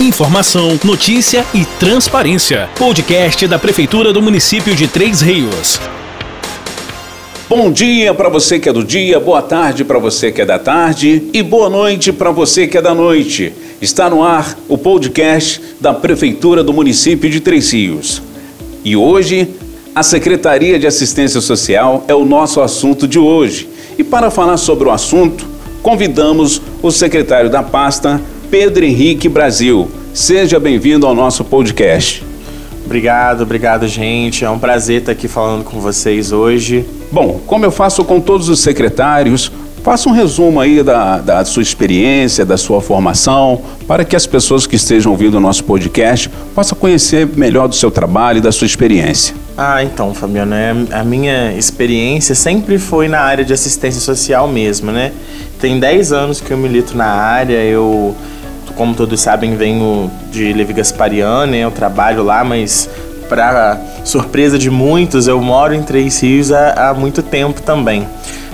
Informação, notícia e transparência. Podcast da Prefeitura do município de Três Rios. Bom dia para você que é do dia, boa tarde para você que é da tarde e boa noite para você que é da noite. Está no ar o podcast da Prefeitura do município de Três Rios. E hoje, a Secretaria de Assistência Social é o nosso assunto de hoje. E para falar sobre o assunto, convidamos o secretário da pasta, Pedro Henrique Brasil. Seja bem-vindo ao nosso podcast. Obrigado, obrigado, gente. É um prazer estar aqui falando com vocês hoje. Bom, como eu faço com todos os secretários, faça um resumo aí da, da sua experiência, da sua formação, para que as pessoas que estejam ouvindo o nosso podcast possam conhecer melhor do seu trabalho e da sua experiência. Ah, então, Fabiano, é, a minha experiência sempre foi na área de assistência social mesmo, né? Tem 10 anos que eu milito na área, eu como todos sabem, venho de Levi Gasparian, né? Eu trabalho lá, mas para surpresa de muitos, eu moro em Três Rios há, há muito tempo também.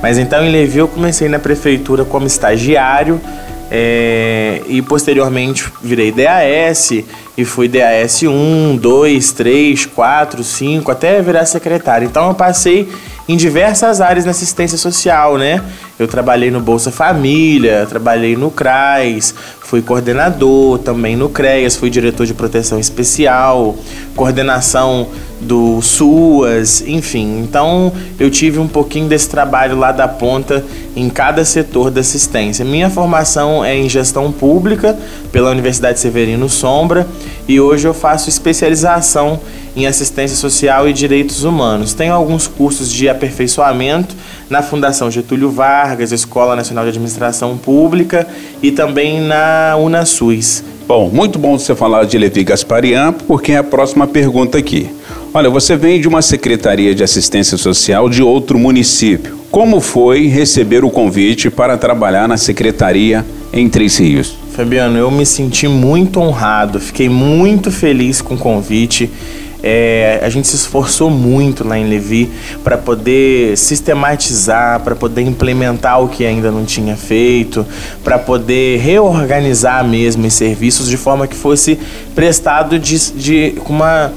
Mas então em Levi eu comecei na prefeitura como estagiário é, e posteriormente virei DAS e fui DAS 1, 2, 3, 4, 5, até virar secretário. Então eu passei em diversas áreas na assistência social, né? Eu trabalhei no Bolsa Família, trabalhei no CRAS, fui coordenador também no CREAS, fui diretor de proteção especial, coordenação do SUAS, enfim. Então eu tive um pouquinho desse trabalho lá da ponta em cada setor da assistência. Minha formação é em gestão pública pela Universidade Severino Sombra e hoje eu faço especialização em assistência social e direitos humanos. Tenho alguns cursos de aperfeiçoamento na Fundação Getúlio Vargas, Escola Nacional de Administração Pública e também na UnaSUS. Bom, muito bom você falar de Levi Gasparian, porque é a próxima pergunta aqui. Olha, você vem de uma secretaria de assistência social de outro município. Como foi receber o convite para trabalhar na secretaria em Três Rios? Fabiano, eu me senti muito honrado, fiquei muito feliz com o convite. É, a gente se esforçou muito lá em Levi para poder sistematizar, para poder implementar o que ainda não tinha feito, para poder reorganizar mesmo os serviços de forma que fosse prestado de, de uma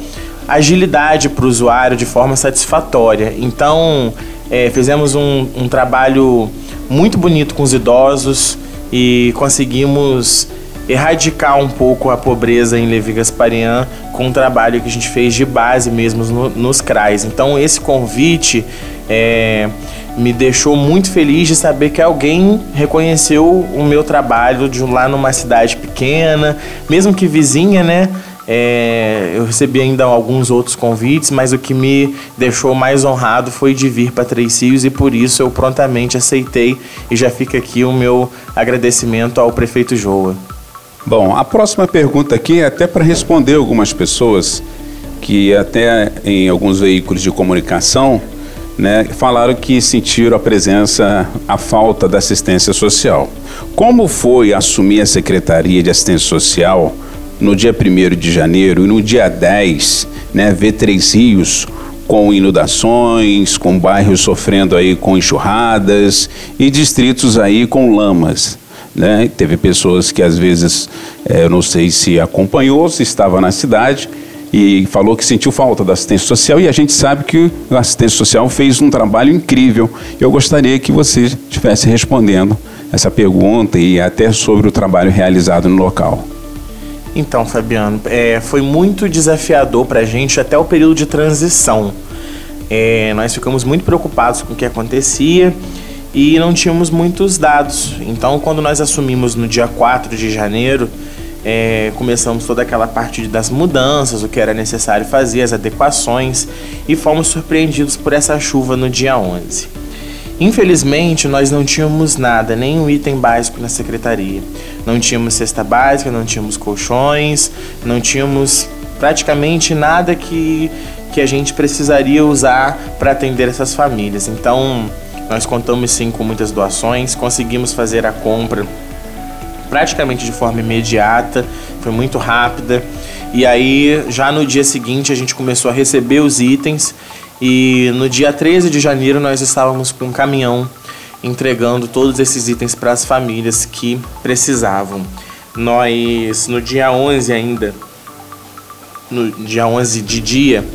agilidade para o usuário de forma satisfatória. Então, é, fizemos um, um trabalho muito bonito com os idosos e conseguimos erradicar um pouco a pobreza em Levi Gasparian com o trabalho que a gente fez de base mesmo no, nos CRAs. Então esse convite é, me deixou muito feliz de saber que alguém reconheceu o meu trabalho de lá numa cidade pequena, mesmo que vizinha, né? É, eu recebi ainda alguns outros convites, mas o que me deixou mais honrado foi de vir para Três Rios e por isso eu prontamente aceitei e já fica aqui o meu agradecimento ao prefeito Joa. Bom, a próxima pergunta aqui é até para responder algumas pessoas que até em alguns veículos de comunicação né, falaram que sentiram a presença, a falta da assistência social. Como foi assumir a Secretaria de Assistência Social no dia 1 de janeiro e no dia 10, né, ver Três Rios com inundações, com bairros sofrendo aí com enxurradas e distritos aí com lamas? Né? Teve pessoas que às vezes, é, eu não sei se acompanhou, se estava na cidade e falou que sentiu falta da assistência social e a gente sabe que a assistência social fez um trabalho incrível. Eu gostaria que você estivesse respondendo essa pergunta e até sobre o trabalho realizado no local. Então, Fabiano, é, foi muito desafiador para a gente até o período de transição. É, nós ficamos muito preocupados com o que acontecia e não tínhamos muitos dados. Então, quando nós assumimos no dia 4 de janeiro, é, começamos toda aquela parte das mudanças, o que era necessário fazer, as adequações, e fomos surpreendidos por essa chuva no dia 11. Infelizmente, nós não tínhamos nada, nenhum item básico na secretaria. Não tínhamos cesta básica, não tínhamos colchões, não tínhamos praticamente nada que, que a gente precisaria usar para atender essas famílias. Então, nós contamos sim com muitas doações, conseguimos fazer a compra praticamente de forma imediata, foi muito rápida. E aí, já no dia seguinte, a gente começou a receber os itens e no dia 13 de janeiro nós estávamos com um caminhão entregando todos esses itens para as famílias que precisavam. nós, no dia 11 ainda, no dia 11 de dia,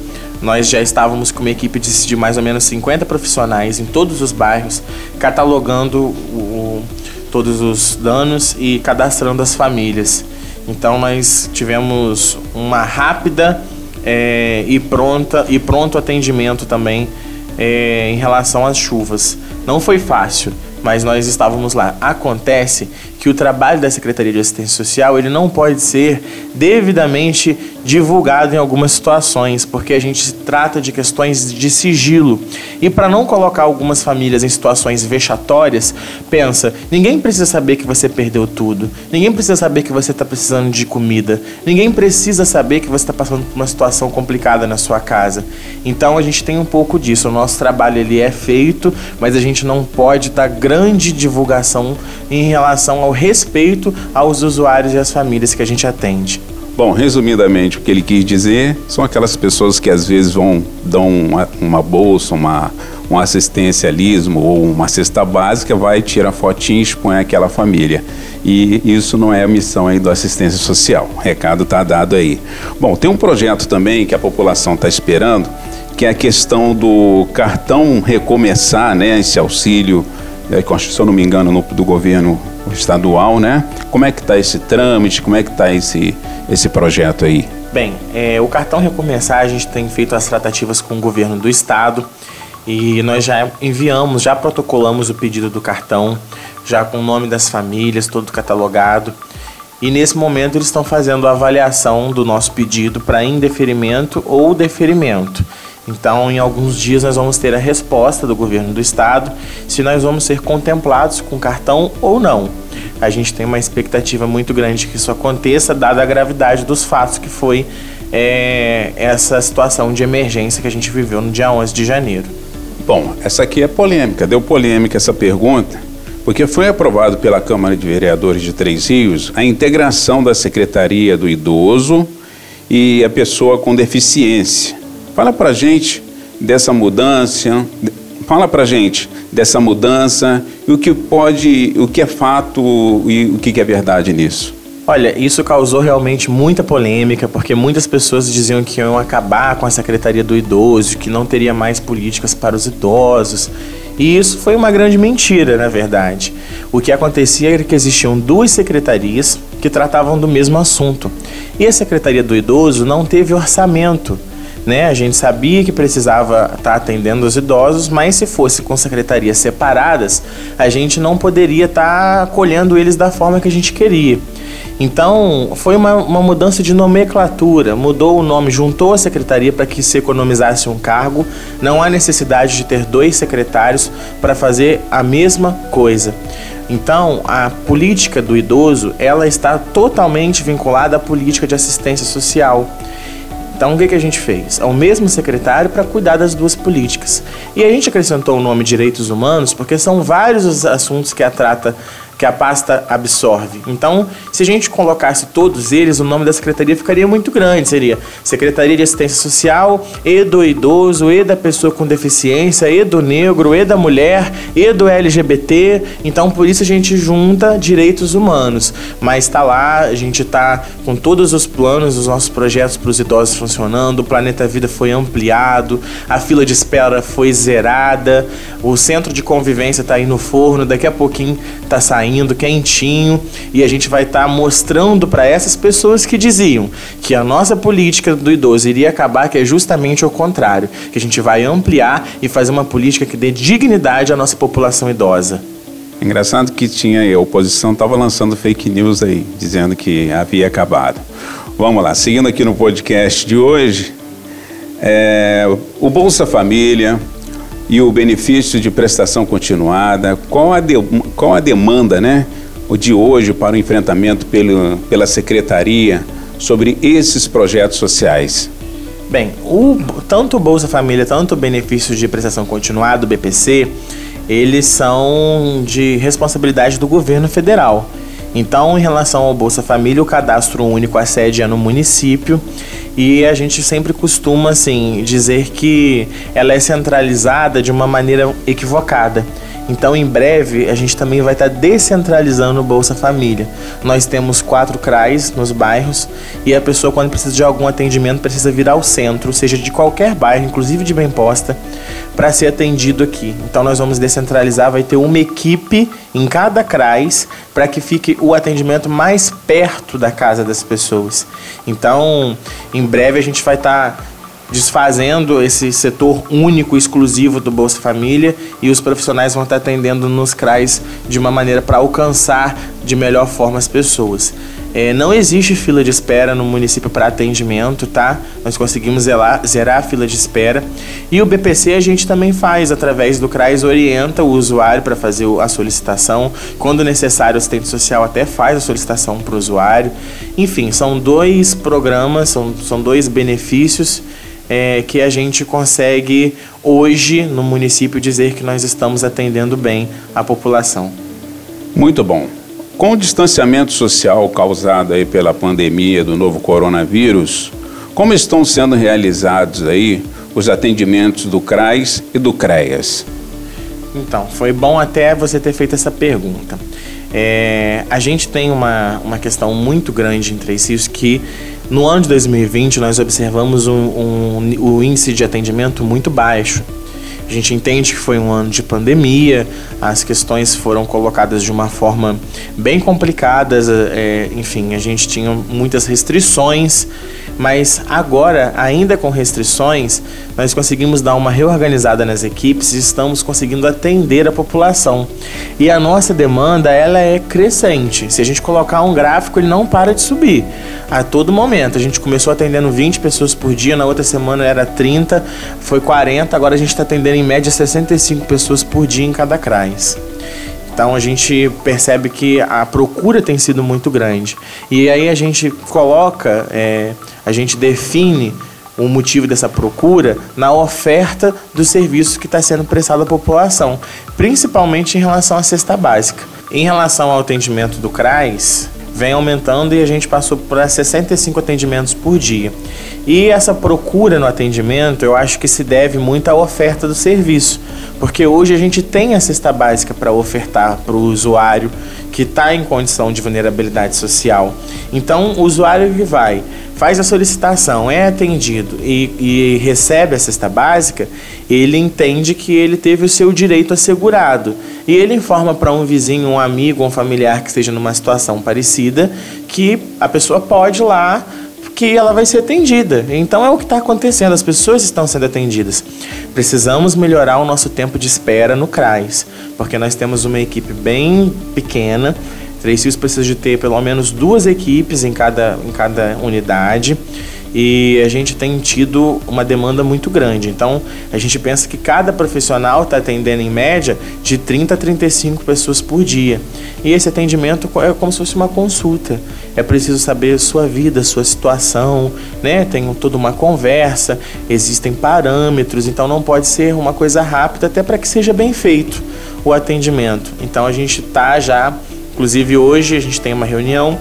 nós já estávamos com uma equipe de, mais ou menos 50 profissionais em todos os bairros, catalogando o, todos os danos e cadastrando as famílias. Então nós tivemos uma rápida é, e pronta e pronto atendimento também é, em relação às chuvas. Não foi fácil, mas nós estávamos lá. Acontece que o trabalho da Secretaria de Assistência Social ele não pode ser devidamente divulgado em algumas situações, porque a gente trata de questões de sigilo. E para não colocar algumas famílias em situações vexatórias, pensa, ninguém precisa saber que você perdeu tudo, ninguém precisa saber que você está precisando de comida, ninguém precisa saber que você está passando por uma situação complicada na sua casa. Então a gente tem um pouco disso. O nosso trabalho ele é feito, mas a gente não pode dar grande divulgação em relação ao ao respeito aos usuários e às famílias que a gente atende. Bom, resumidamente, o que ele quis dizer são aquelas pessoas que às vezes vão dão uma, uma bolsa, uma, um assistencialismo ou uma cesta básica, vai tirar fotinho e expõe aquela família. E isso não é a missão aí do assistência social. O recado está dado aí. Bom, tem um projeto também que a população está esperando, que é a questão do cartão recomeçar, né? Esse auxílio, se eu não me engano, no, do governo estadual, né? Como é que está esse trâmite? Como é que está esse, esse projeto aí? Bem, é, o cartão Recomeçar, a gente tem feito as tratativas com o governo do estado e nós já enviamos, já protocolamos o pedido do cartão, já com o nome das famílias, todo catalogado. E nesse momento eles estão fazendo a avaliação do nosso pedido para indeferimento ou deferimento. Então, em alguns dias, nós vamos ter a resposta do governo do estado se nós vamos ser contemplados com cartão ou não. A gente tem uma expectativa muito grande que isso aconteça, dada a gravidade dos fatos que foi é, essa situação de emergência que a gente viveu no dia 11 de janeiro. Bom, essa aqui é polêmica, deu polêmica essa pergunta, porque foi aprovado pela Câmara de Vereadores de Três Rios a integração da Secretaria do Idoso e a pessoa com deficiência. Fala para gente dessa mudança, fala para gente dessa mudança e o que pode, o que é fato e o que é verdade nisso. Olha, isso causou realmente muita polêmica, porque muitas pessoas diziam que iam acabar com a Secretaria do Idoso, que não teria mais políticas para os idosos. E isso foi uma grande mentira, na verdade. O que acontecia era que existiam duas secretarias que tratavam do mesmo assunto. E a Secretaria do Idoso não teve orçamento né? A gente sabia que precisava estar tá atendendo os idosos, mas se fosse com secretarias separadas, a gente não poderia estar tá acolhendo eles da forma que a gente queria. Então, foi uma, uma mudança de nomenclatura, mudou o nome, juntou a secretaria para que se economizasse um cargo. Não há necessidade de ter dois secretários para fazer a mesma coisa. Então, a política do idoso, ela está totalmente vinculada à política de assistência social. Então, o que, que a gente fez? É o mesmo secretário para cuidar das duas políticas. E a gente acrescentou o nome Direitos Humanos porque são vários os assuntos que a trata que a pasta absorve. Então, se a gente colocasse todos eles, o nome da secretaria ficaria muito grande. Seria Secretaria de Assistência Social, e do idoso, e da pessoa com deficiência, e do negro, e da mulher, e do LGBT. Então, por isso a gente junta direitos humanos. Mas está lá, a gente está com todos os planos, os nossos projetos para os idosos funcionando, o Planeta Vida foi ampliado, a fila de espera foi zerada, o centro de convivência está aí no forno, daqui a pouquinho está saindo saindo quentinho e a gente vai estar tá mostrando para essas pessoas que diziam que a nossa política do idoso iria acabar, que é justamente o contrário, que a gente vai ampliar e fazer uma política que dê dignidade à nossa população idosa. Engraçado que tinha a oposição estava lançando fake news aí, dizendo que havia acabado. Vamos lá, seguindo aqui no podcast de hoje, é, o Bolsa Família e o benefício de prestação continuada, qual a, de, qual a demanda né, de hoje para o enfrentamento pelo, pela Secretaria sobre esses projetos sociais? Bem, o, tanto o Bolsa Família, tanto o benefício de prestação continuada, o BPC, eles são de responsabilidade do governo federal. Então, em relação ao Bolsa Família, o cadastro único, a sede é no município e a gente sempre costuma assim dizer que ela é centralizada de uma maneira equivocada. Então, em breve, a gente também vai estar descentralizando o Bolsa Família. Nós temos quatro CRAs nos bairros e a pessoa, quando precisa de algum atendimento, precisa vir ao centro, seja de qualquer bairro, inclusive de bem posta, para ser atendido aqui. Então, nós vamos descentralizar, vai ter uma equipe em cada CRAS para que fique o atendimento mais perto da casa das pessoas. Então, em breve, a gente vai estar. Desfazendo esse setor único, exclusivo do Bolsa Família e os profissionais vão estar atendendo nos CRAs de uma maneira para alcançar de melhor forma as pessoas. É, não existe fila de espera no município para atendimento, tá? Nós conseguimos zerar, zerar a fila de espera. E o BPC a gente também faz através do CRAS, orienta o usuário para fazer a solicitação. Quando necessário, o assistente social até faz a solicitação para o usuário. Enfim, são dois programas, são, são dois benefícios é, que a gente consegue hoje no município dizer que nós estamos atendendo bem a população. Muito bom. Com o distanciamento social causado aí pela pandemia do novo coronavírus, como estão sendo realizados aí os atendimentos do CRAS e do CREAS? Então, foi bom até você ter feito essa pergunta. É, a gente tem uma, uma questão muito grande Três Rios que no ano de 2020, nós observamos um, um, índice de atendimento muito baixo. A gente entende que foi um ano de pandemia, as questões foram colocadas de uma forma bem complicada, é, enfim, a gente tinha muitas restrições mas agora, ainda com restrições, nós conseguimos dar uma reorganizada nas equipes e estamos conseguindo atender a população. E a nossa demanda, ela é crescente. Se a gente colocar um gráfico, ele não para de subir. A todo momento, a gente começou atendendo 20 pessoas por dia, na outra semana era 30, foi 40, agora a gente está atendendo em média 65 pessoas por dia em cada CRAS. Então a gente percebe que a procura tem sido muito grande. E aí a gente coloca, é, a gente define o motivo dessa procura na oferta dos serviços que está sendo prestado à população, principalmente em relação à cesta básica. Em relação ao atendimento do CRAS, vem aumentando e a gente passou para 65 atendimentos por dia. E essa procura no atendimento, eu acho que se deve muito à oferta do serviço, porque hoje a gente tem a cesta básica para ofertar para o usuário que está em condição de vulnerabilidade social. Então, o usuário que vai, faz a solicitação, é atendido e, e recebe a cesta básica, ele entende que ele teve o seu direito assegurado. E ele informa para um vizinho, um amigo, um familiar que esteja numa situação parecida que a pessoa pode ir lá que ela vai ser atendida. Então é o que está acontecendo, as pessoas estão sendo atendidas. Precisamos melhorar o nosso tempo de espera no CRAS, porque nós temos uma equipe bem pequena. Três Rios precisa de ter pelo menos duas equipes em cada, em cada unidade e a gente tem tido uma demanda muito grande. Então, a gente pensa que cada profissional está atendendo em média de 30 a 35 pessoas por dia. E esse atendimento é como se fosse uma consulta. É preciso saber sua vida, sua situação, né? Tem toda uma conversa, existem parâmetros, então não pode ser uma coisa rápida até para que seja bem feito o atendimento. Então a gente está já, inclusive hoje a gente tem uma reunião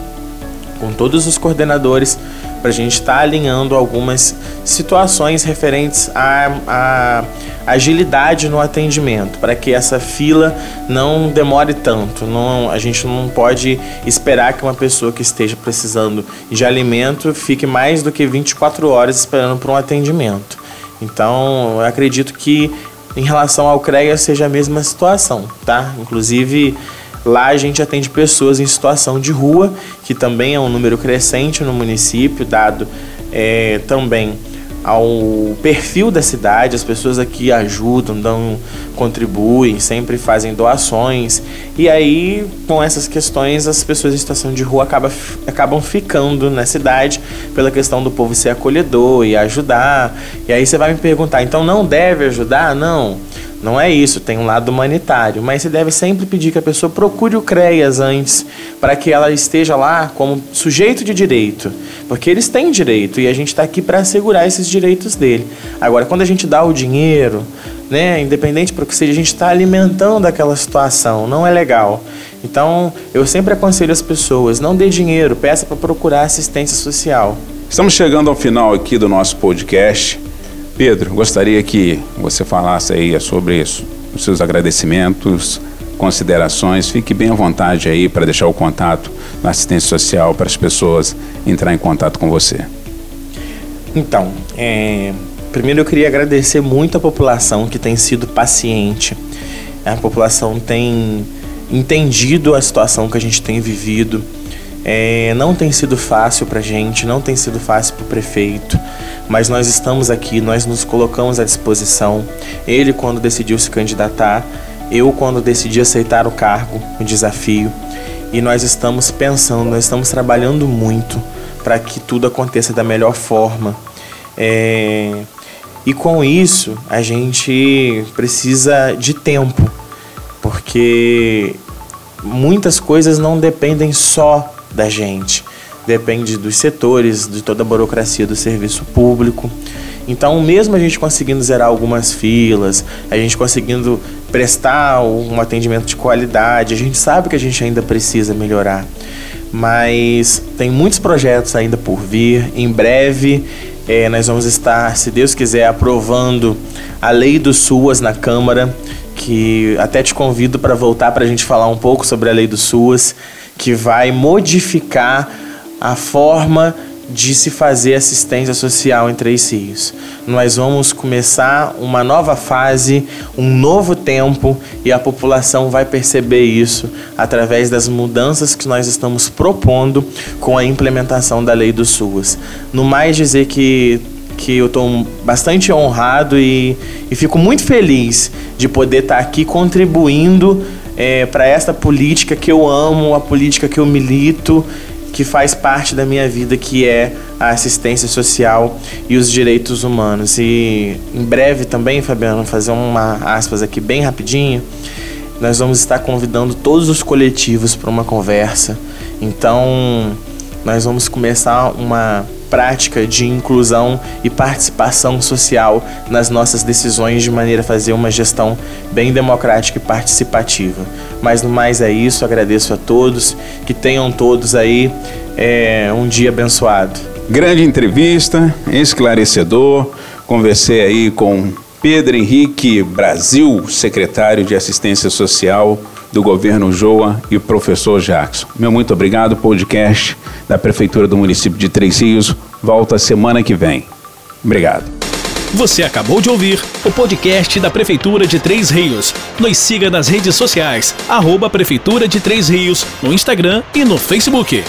com todos os coordenadores para a gente estar tá alinhando algumas situações referentes à, à agilidade no atendimento, para que essa fila não demore tanto. Não, a gente não pode esperar que uma pessoa que esteja precisando de alimento fique mais do que 24 horas esperando por um atendimento. Então, eu acredito que em relação ao CREA seja a mesma situação, tá? Inclusive, Lá a gente atende pessoas em situação de rua, que também é um número crescente no município, dado é, também ao perfil da cidade, as pessoas aqui ajudam, dão, contribuem, sempre fazem doações. E aí, com essas questões, as pessoas em situação de rua acabam, acabam ficando na cidade pela questão do povo ser acolhedor e ajudar. E aí você vai me perguntar, então não deve ajudar? Não. Não é isso, tem um lado humanitário, mas você deve sempre pedir que a pessoa procure o CREAS antes, para que ela esteja lá como sujeito de direito, porque eles têm direito e a gente está aqui para assegurar esses direitos dele. Agora, quando a gente dá o dinheiro, né, independente para o que seja, a gente está alimentando aquela situação, não é legal. Então, eu sempre aconselho as pessoas: não dê dinheiro, peça para procurar assistência social. Estamos chegando ao final aqui do nosso podcast. Pedro, gostaria que você falasse aí sobre isso. os seus agradecimentos, considerações. Fique bem à vontade aí para deixar o contato na assistência social para as pessoas entrar em contato com você. Então, é, primeiro eu queria agradecer muito a população que tem sido paciente. A população tem entendido a situação que a gente tem vivido. É, não tem sido fácil para gente, não tem sido fácil para o prefeito, mas nós estamos aqui, nós nos colocamos à disposição. Ele, quando decidiu se candidatar, eu, quando decidi aceitar o cargo, o desafio, e nós estamos pensando, nós estamos trabalhando muito para que tudo aconteça da melhor forma. É, e com isso, a gente precisa de tempo, porque muitas coisas não dependem só da gente, depende dos setores, de toda a burocracia do serviço público. Então, mesmo a gente conseguindo zerar algumas filas, a gente conseguindo prestar um atendimento de qualidade, a gente sabe que a gente ainda precisa melhorar. Mas tem muitos projetos ainda por vir. Em breve, é, nós vamos estar, se Deus quiser, aprovando a lei do SUAS na Câmara, que até te convido para voltar para a gente falar um pouco sobre a lei do SUAS, que vai modificar a forma de se fazer assistência social em Três Rios. Nós vamos começar uma nova fase, um novo tempo e a população vai perceber isso através das mudanças que nós estamos propondo com a implementação da lei do SUAS. No mais dizer que que eu estou bastante honrado e, e, fico muito feliz de poder estar aqui contribuindo é, para esta política que eu amo, a política que eu milito que faz parte da minha vida, que é a assistência social e os direitos humanos. E em breve também, Fabiano, fazer uma aspas aqui bem rapidinho, nós vamos estar convidando todos os coletivos para uma conversa. Então, nós vamos começar uma prática de inclusão e participação social nas nossas decisões de maneira a fazer uma gestão bem democrática e participativa. Mas no mais é isso, agradeço a todos, que tenham todos aí é, um dia abençoado. Grande entrevista, esclarecedor, conversei aí com Pedro Henrique Brasil, secretário de Assistência Social do governo Joa e o professor Jackson. Meu muito obrigado, podcast da Prefeitura do município de Três Rios. Volta semana que vem. Obrigado. Você acabou de ouvir o podcast da Prefeitura de Três Rios. Nos siga nas redes sociais, arroba Prefeitura de Três Rios, no Instagram e no Facebook.